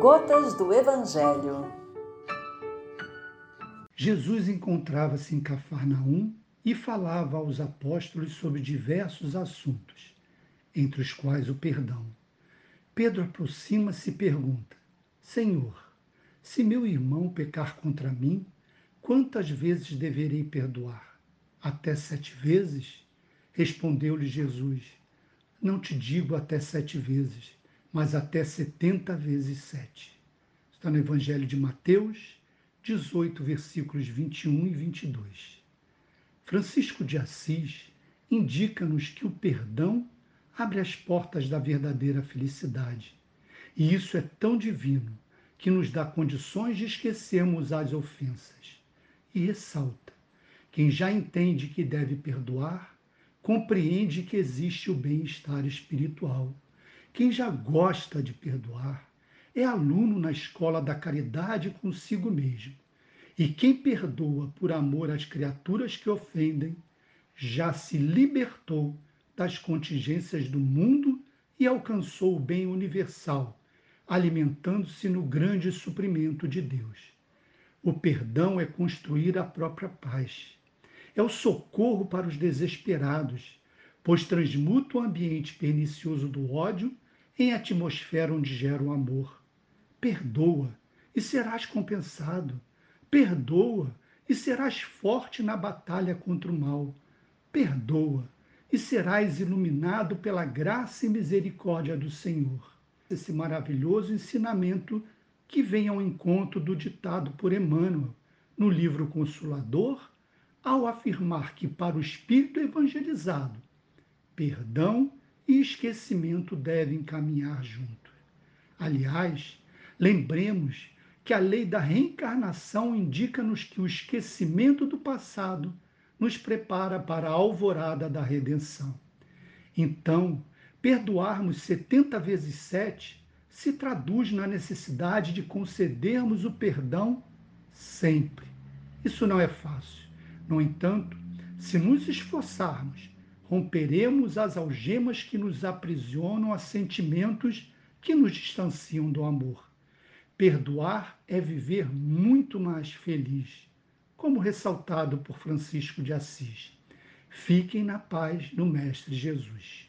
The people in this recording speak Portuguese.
Gotas do Evangelho. Jesus encontrava-se em Cafarnaum e falava aos apóstolos sobre diversos assuntos, entre os quais o perdão. Pedro aproxima-se e pergunta: Senhor, se meu irmão pecar contra mim, quantas vezes deverei perdoar? Até sete vezes? Respondeu-lhe Jesus: Não te digo até sete vezes, mas até setenta vezes sete. Está no Evangelho de Mateus, 18, versículos 21 e 22. Francisco de Assis indica-nos que o perdão abre as portas da verdadeira felicidade. E isso é tão divino que nos dá condições de esquecermos as ofensas. E ressalta: quem já entende que deve perdoar, compreende que existe o bem-estar espiritual. Quem já gosta de perdoar é aluno na escola da caridade consigo mesmo. E quem perdoa por amor às criaturas que ofendem, já se libertou das contingências do mundo e alcançou o bem universal, alimentando-se no grande suprimento de Deus. O perdão é construir a própria paz. É o socorro para os desesperados, pois transmuta o ambiente pernicioso do ódio em atmosfera onde gera o amor. Perdoa e serás compensado. Perdoa e serás forte na batalha contra o mal. Perdoa e serás iluminado pela graça e misericórdia do Senhor. Esse maravilhoso ensinamento que vem ao encontro do ditado por Emmanuel no livro Consolador, ao afirmar que para o espírito evangelizado, perdão e esquecimento devem caminhar juntos. Aliás, lembremos que a lei da reencarnação indica-nos que o esquecimento do passado nos prepara para a alvorada da redenção. Então, perdoarmos 70 vezes 7 se traduz na necessidade de concedermos o perdão sempre. Isso não é fácil. No entanto, se nos esforçarmos, romperemos as algemas que nos aprisionam a sentimentos que nos distanciam do amor. Perdoar é viver muito mais feliz, como ressaltado por Francisco de Assis. Fiquem na paz do Mestre Jesus.